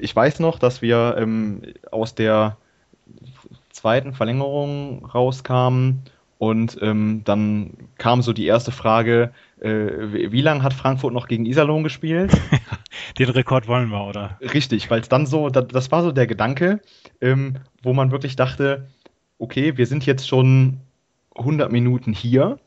ich weiß noch, dass wir ähm, aus der zweiten Verlängerung rauskamen und ähm, dann kam so die erste Frage, äh, wie lange hat Frankfurt noch gegen Iserlohn gespielt? Den Rekord wollen wir, oder? Richtig, weil es dann so, das, das, war so der Gedanke, ähm, wo man wirklich dachte, okay, wir sind jetzt schon 100 Minuten hier,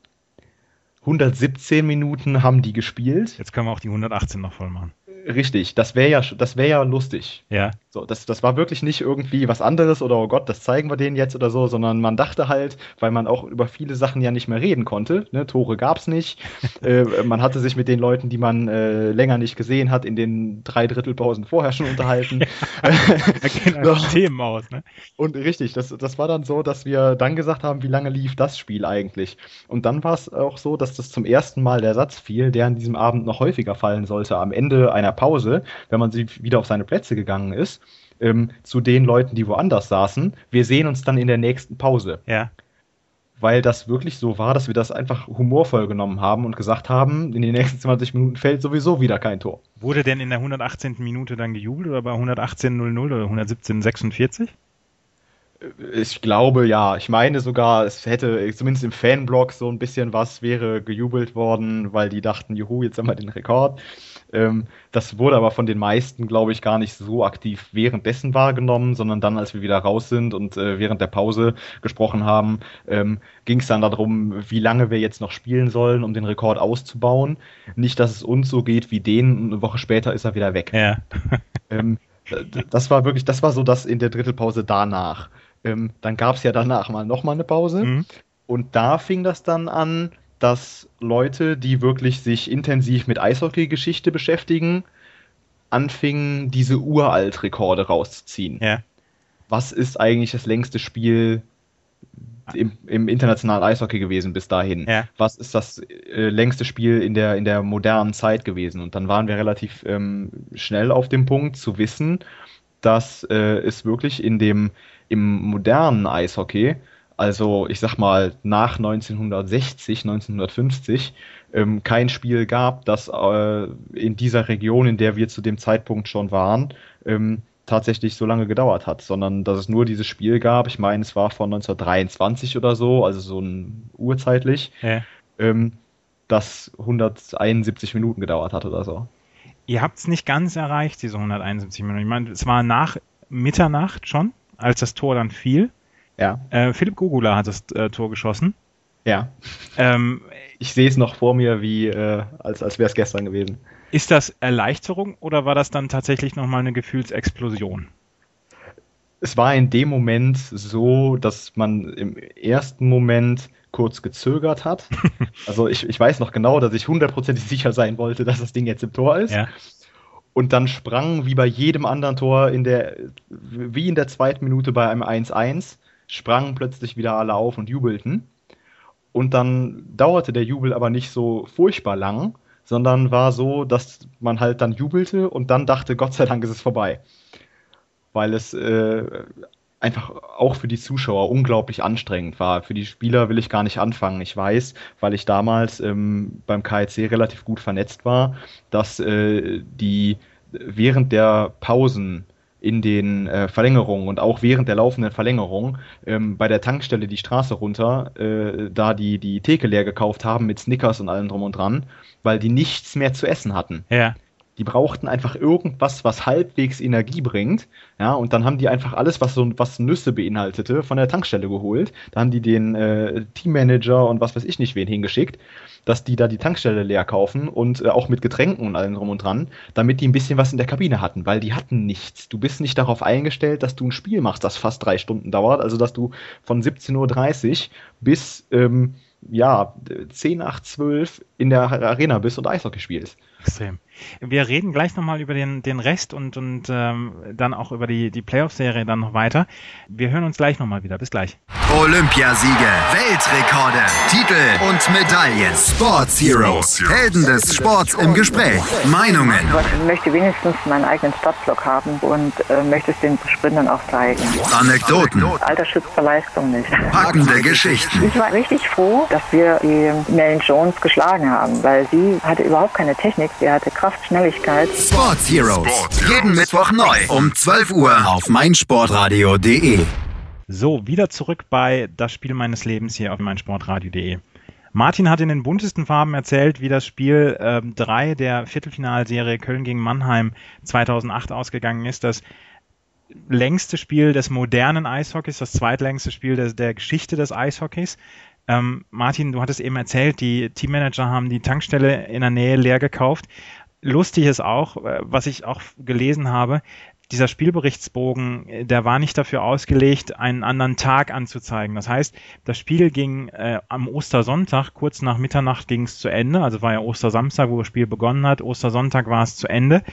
117 Minuten haben die gespielt. Jetzt können wir auch die 118 noch voll machen. Richtig, das wäre ja, das wäre ja lustig. Ja. So, das, das war wirklich nicht irgendwie was anderes oder oh Gott, das zeigen wir denen jetzt oder so, sondern man dachte halt, weil man auch über viele Sachen ja nicht mehr reden konnte. Ne? Tore gab's nicht. äh, man hatte sich mit den Leuten, die man äh, länger nicht gesehen hat, in den drei Drittelpausen vorher schon unterhalten. da gehen einfach Themen aus, ne? Und richtig, das, das war dann so, dass wir dann gesagt haben, wie lange lief das Spiel eigentlich? Und dann war es auch so, dass das zum ersten Mal der Satz fiel, der an diesem Abend noch häufiger fallen sollte, am Ende einer Pause, wenn man wieder auf seine Plätze gegangen ist, ähm, zu den Leuten, die woanders saßen. Wir sehen uns dann in der nächsten Pause. Ja. Weil das wirklich so war, dass wir das einfach humorvoll genommen haben und gesagt haben, in den nächsten 20 Minuten fällt sowieso wieder kein Tor. Wurde denn in der 118. Minute dann gejubelt oder bei 118.00 oder 117.46? Ich glaube ja. Ich meine sogar, es hätte zumindest im Fanblog so ein bisschen was wäre gejubelt worden, weil die dachten, juhu, jetzt haben wir den Rekord. Ähm, das wurde aber von den meisten, glaube ich, gar nicht so aktiv währenddessen wahrgenommen, sondern dann, als wir wieder raus sind und äh, während der Pause gesprochen haben, ähm, ging es dann darum, wie lange wir jetzt noch spielen sollen, um den Rekord auszubauen. Nicht, dass es uns so geht wie denen, eine Woche später ist er wieder weg. Ja. ähm, das war wirklich, das war so das in der Drittelpause danach. Ähm, dann gab es ja danach mal nochmal eine Pause. Mhm. Und da fing das dann an, dass Leute, die wirklich sich intensiv mit Eishockey-Geschichte beschäftigen, anfingen, diese Uralt-Rekorde rauszuziehen. Ja. Was ist eigentlich das längste Spiel im, im internationalen Eishockey gewesen bis dahin? Ja. Was ist das äh, längste Spiel in der, in der modernen Zeit gewesen? Und dann waren wir relativ ähm, schnell auf dem Punkt zu wissen, dass äh, es wirklich in dem im modernen Eishockey also ich sag mal nach 1960, 1950, ähm, kein Spiel gab, das äh, in dieser Region, in der wir zu dem Zeitpunkt schon waren, ähm, tatsächlich so lange gedauert hat, sondern dass es nur dieses Spiel gab. Ich meine, es war von 1923 oder so, also so ein urzeitlich, ja. ähm, das 171 Minuten gedauert hat oder so. Ihr habt es nicht ganz erreicht, diese 171 Minuten. Ich meine, es war nach Mitternacht schon, als das Tor dann fiel. Ja. Äh, Philipp Gugula hat das äh, Tor geschossen. Ja. Ähm, ich sehe es noch vor mir, wie äh, als, als wäre es gestern gewesen. Ist das Erleichterung oder war das dann tatsächlich nochmal eine Gefühlsexplosion? Es war in dem Moment so, dass man im ersten Moment kurz gezögert hat. also ich, ich weiß noch genau, dass ich hundertprozentig sicher sein wollte, dass das Ding jetzt im Tor ist. Ja. Und dann sprang wie bei jedem anderen Tor in der, wie in der zweiten Minute bei einem 1-1, sprangen plötzlich wieder alle auf und jubelten. Und dann dauerte der Jubel aber nicht so furchtbar lang, sondern war so, dass man halt dann jubelte und dann dachte, Gott sei Dank ist es vorbei. Weil es äh, einfach auch für die Zuschauer unglaublich anstrengend war. Für die Spieler will ich gar nicht anfangen. Ich weiß, weil ich damals ähm, beim KIC relativ gut vernetzt war, dass äh, die während der Pausen in den äh, Verlängerungen und auch während der laufenden Verlängerung ähm, bei der Tankstelle die Straße runter, äh, da die die Theke leer gekauft haben mit Snickers und allem drum und dran, weil die nichts mehr zu essen hatten. Ja. Die brauchten einfach irgendwas, was halbwegs Energie bringt. Ja, und dann haben die einfach alles, was so was Nüsse beinhaltete, von der Tankstelle geholt. Da haben die den äh, Teammanager und was weiß ich nicht wen hingeschickt, dass die da die Tankstelle leer kaufen und äh, auch mit Getränken und allem drum und dran, damit die ein bisschen was in der Kabine hatten, weil die hatten nichts. Du bist nicht darauf eingestellt, dass du ein Spiel machst, das fast drei Stunden dauert, also dass du von 17.30 Uhr bis ähm, ja, 10 nach 12 in der Arena bist und Eishockey spielst. Extrem. Wir reden gleich nochmal über den, den Rest und, und ähm, dann auch über die, die Playoff-Serie dann noch weiter. Wir hören uns gleich nochmal wieder. Bis gleich. Olympiasiege, Weltrekorde, Titel und Medaillen. Sports Heroes, Helden des Sports im Gespräch. Meinungen. Ich möchte wenigstens meinen eigenen Startblock haben und äh, möchte es den Sprintern auch zeigen. Anekdoten. Alter schützt vor Leistung nicht. Packende Geschichten. Ich war richtig froh, dass wir die Melanie Jones geschlagen haben, weil sie hatte überhaupt keine Technik, sie hatte Kraft, Schnelligkeit. Sports Heroes. Jeden Mittwoch neu um 12 Uhr auf meinsportradio.de. So, wieder zurück bei das Spiel meines Lebens hier auf meinsportradio.de. Martin hat in den buntesten Farben erzählt, wie das Spiel 3 ähm, der Viertelfinalserie Köln gegen Mannheim 2008 ausgegangen ist. Das längste Spiel des modernen Eishockeys, das zweitlängste Spiel des, der Geschichte des Eishockeys. Ähm, Martin, du hattest eben erzählt, die Teammanager haben die Tankstelle in der Nähe leer gekauft. Lustig ist auch, äh, was ich auch gelesen habe, dieser Spielberichtsbogen, äh, der war nicht dafür ausgelegt, einen anderen Tag anzuzeigen. Das heißt, das Spiel ging äh, am Ostersonntag, kurz nach Mitternacht ging es zu Ende, also war ja Ostersamstag, wo das Spiel begonnen hat, Ostersonntag war es zu Ende.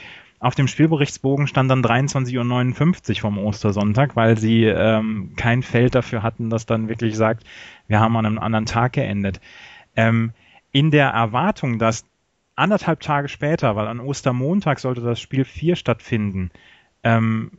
Auf dem Spielberichtsbogen stand dann 23.59 Uhr vom Ostersonntag, weil sie ähm, kein Feld dafür hatten, das dann wirklich sagt, wir haben an einem anderen Tag geendet. Ähm, in der Erwartung, dass anderthalb Tage später, weil an Ostermontag sollte das Spiel 4 stattfinden, ähm,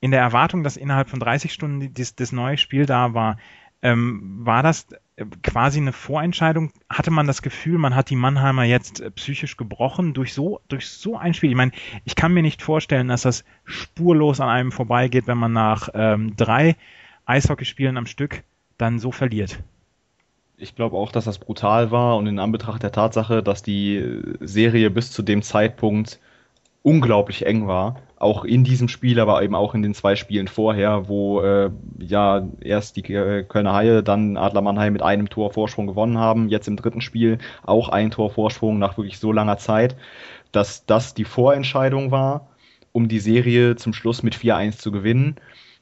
in der Erwartung, dass innerhalb von 30 Stunden das, das neue Spiel da war, ähm, war das äh, quasi eine Vorentscheidung? Hatte man das Gefühl, man hat die Mannheimer jetzt äh, psychisch gebrochen durch so, durch so ein Spiel? Ich meine, ich kann mir nicht vorstellen, dass das spurlos an einem vorbeigeht, wenn man nach ähm, drei Eishockeyspielen am Stück dann so verliert. Ich glaube auch, dass das brutal war und in Anbetracht der Tatsache, dass die Serie bis zu dem Zeitpunkt unglaublich eng war, auch in diesem Spiel, aber eben auch in den zwei Spielen vorher, wo äh, ja erst die äh, Kölner Haie, dann Adler Mannheim mit einem Tor Vorsprung gewonnen haben, jetzt im dritten Spiel auch ein Tor Vorsprung nach wirklich so langer Zeit, dass das die Vorentscheidung war, um die Serie zum Schluss mit 4-1 zu gewinnen.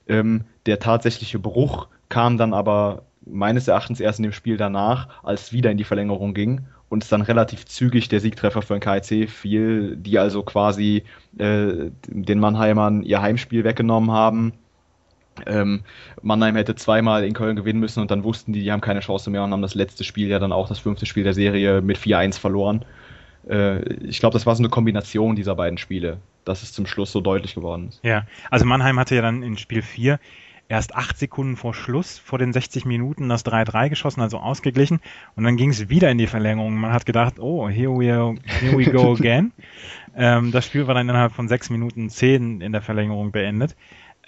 Ähm, der tatsächliche Bruch kam dann aber meines Erachtens erst in dem Spiel danach, als es wieder in die Verlängerung ging und dann relativ zügig der Siegtreffer für den KIC fiel, die also quasi äh, den Mannheimern ihr Heimspiel weggenommen haben. Ähm, Mannheim hätte zweimal in Köln gewinnen müssen und dann wussten die, die haben keine Chance mehr und haben das letzte Spiel ja dann auch das fünfte Spiel der Serie mit 4-1 verloren. Äh, ich glaube, das war so eine Kombination dieser beiden Spiele, dass es zum Schluss so deutlich geworden ist. Ja, also Mannheim hatte ja dann in Spiel 4 erst acht Sekunden vor Schluss, vor den 60 Minuten, das 3-3 geschossen, also ausgeglichen. Und dann ging es wieder in die Verlängerung. Man hat gedacht, oh, here we, here we go again. ähm, das Spiel war dann innerhalb von sechs Minuten zehn in der Verlängerung beendet.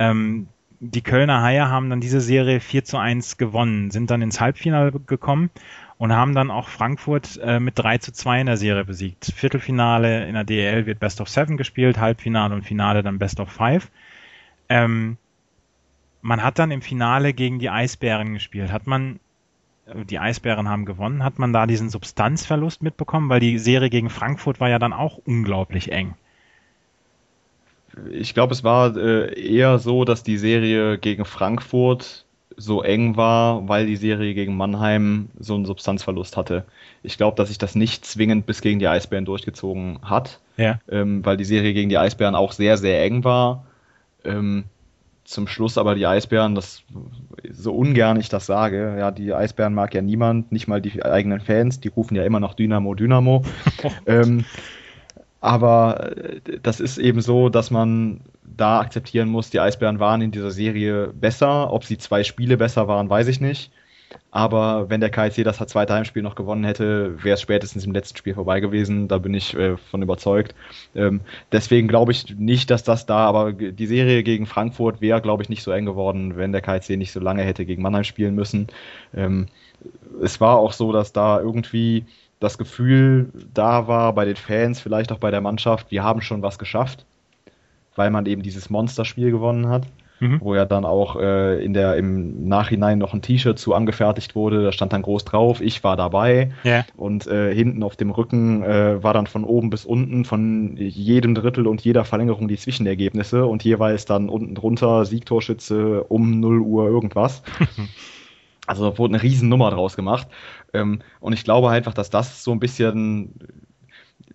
Ähm, die Kölner Haie haben dann diese Serie 4 zu 1 gewonnen, sind dann ins Halbfinale gekommen und haben dann auch Frankfurt äh, mit 3 zu 2 in der Serie besiegt. Viertelfinale in der DEL wird Best of Seven gespielt, Halbfinale und Finale dann Best of Five. Ähm, man hat dann im Finale gegen die Eisbären gespielt. Hat man, äh, die Eisbären haben gewonnen, hat man da diesen Substanzverlust mitbekommen? Weil die Serie gegen Frankfurt war ja dann auch unglaublich eng. Ich glaube, es war äh, eher so, dass die Serie gegen Frankfurt so eng war, weil die Serie gegen Mannheim so einen Substanzverlust hatte. Ich glaube, dass sich das nicht zwingend bis gegen die Eisbären durchgezogen hat, ja. ähm, weil die Serie gegen die Eisbären auch sehr, sehr eng war. Ähm, zum Schluss aber die Eisbären, das so ungern ich das sage, ja, die Eisbären mag ja niemand, nicht mal die eigenen Fans, die rufen ja immer noch Dynamo, Dynamo. ähm, aber äh, das ist eben so, dass man da akzeptieren muss, die Eisbären waren in dieser Serie besser. Ob sie zwei Spiele besser waren, weiß ich nicht. Aber wenn der KIC das zweite Heimspiel noch gewonnen hätte, wäre es spätestens im letzten Spiel vorbei gewesen. Da bin ich äh, von überzeugt. Ähm, deswegen glaube ich nicht, dass das da, aber die Serie gegen Frankfurt wäre, glaube ich, nicht so eng geworden, wenn der KIC nicht so lange hätte gegen Mannheim spielen müssen. Ähm, es war auch so, dass da irgendwie das Gefühl da war bei den Fans, vielleicht auch bei der Mannschaft, wir haben schon was geschafft, weil man eben dieses Monsterspiel gewonnen hat mhm. wo ja dann auch äh, in der, im Nachhinein noch ein T-Shirt zu angefertigt wurde. Da stand dann groß drauf, ich war dabei. Yeah. Und äh, hinten auf dem Rücken äh, war dann von oben bis unten von jedem Drittel und jeder Verlängerung die Zwischenergebnisse und jeweils dann unten drunter Siegtorschütze um 0 Uhr irgendwas. Also da wurde eine Riesennummer draus gemacht. Ähm, und ich glaube einfach, dass das so ein bisschen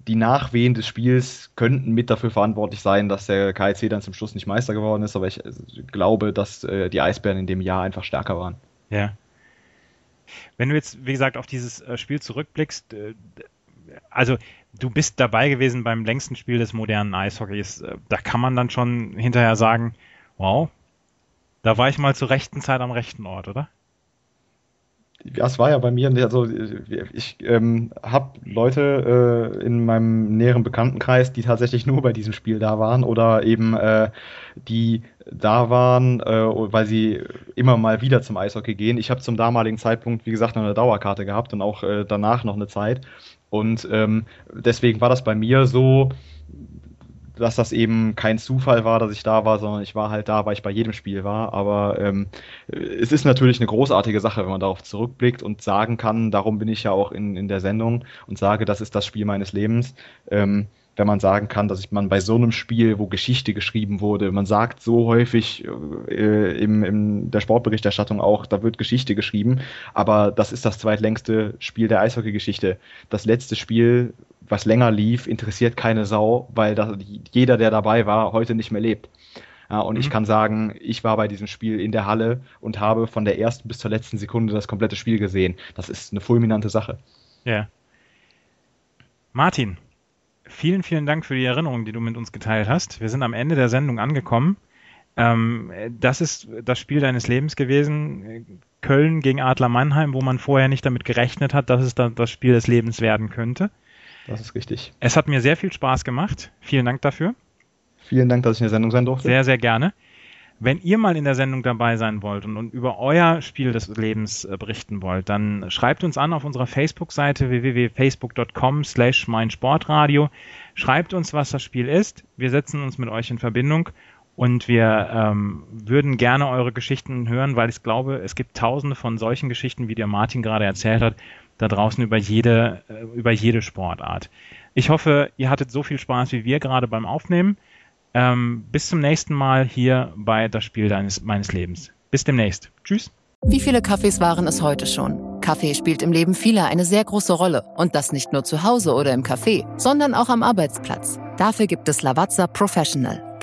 die Nachwehen des Spiels könnten mit dafür verantwortlich sein, dass der KIC dann zum Schluss nicht Meister geworden ist, aber ich äh, glaube, dass äh, die Eisbären in dem Jahr einfach stärker waren. Ja. Wenn du jetzt, wie gesagt, auf dieses äh, Spiel zurückblickst, äh, also du bist dabei gewesen beim längsten Spiel des modernen Eishockeys, da kann man dann schon hinterher sagen, wow, da war ich mal zur rechten Zeit am rechten Ort, oder? Ja, es war ja bei mir, also ich ähm, habe Leute äh, in meinem näheren Bekanntenkreis, die tatsächlich nur bei diesem Spiel da waren oder eben äh, die da waren, äh, weil sie immer mal wieder zum Eishockey gehen. Ich habe zum damaligen Zeitpunkt, wie gesagt, noch eine Dauerkarte gehabt und auch äh, danach noch eine Zeit. Und ähm, deswegen war das bei mir so, dass das eben kein Zufall war, dass ich da war, sondern ich war halt da, weil ich bei jedem Spiel war. Aber ähm, es ist natürlich eine großartige Sache, wenn man darauf zurückblickt und sagen kann, darum bin ich ja auch in, in der Sendung und sage, das ist das Spiel meines Lebens. Ähm, wenn man sagen kann, dass man bei so einem Spiel, wo Geschichte geschrieben wurde, man sagt so häufig äh, im, in der Sportberichterstattung auch, da wird Geschichte geschrieben, aber das ist das zweitlängste Spiel der Eishockey-Geschichte. Das letzte Spiel was länger lief, interessiert keine Sau, weil das, jeder, der dabei war, heute nicht mehr lebt. Ja, und mhm. ich kann sagen, ich war bei diesem Spiel in der Halle und habe von der ersten bis zur letzten Sekunde das komplette Spiel gesehen. Das ist eine fulminante Sache. Ja. Martin, vielen, vielen Dank für die Erinnerung, die du mit uns geteilt hast. Wir sind am Ende der Sendung angekommen. Ähm, das ist das Spiel deines Lebens gewesen. Köln gegen Adler Mannheim, wo man vorher nicht damit gerechnet hat, dass es dann das Spiel des Lebens werden könnte. Das ist richtig. Es hat mir sehr viel Spaß gemacht. Vielen Dank dafür. Vielen Dank, dass ich in der Sendung sein durfte. Sehr, sehr gerne. Wenn ihr mal in der Sendung dabei sein wollt und, und über euer Spiel des Lebens äh, berichten wollt, dann schreibt uns an auf unserer Facebook-Seite www.facebook.com slash meinsportradio. Schreibt uns, was das Spiel ist. Wir setzen uns mit euch in Verbindung und wir ähm, würden gerne eure Geschichten hören, weil ich glaube, es gibt tausende von solchen Geschichten, wie der Martin gerade erzählt hat, da draußen über jede, äh, über jede Sportart. Ich hoffe, ihr hattet so viel Spaß wie wir gerade beim Aufnehmen. Ähm, bis zum nächsten Mal hier bei Das Spiel deines, meines Lebens. Bis demnächst. Tschüss. Wie viele Kaffees waren es heute schon? Kaffee spielt im Leben vieler eine sehr große Rolle. Und das nicht nur zu Hause oder im Café, sondern auch am Arbeitsplatz. Dafür gibt es Lavazza Professional.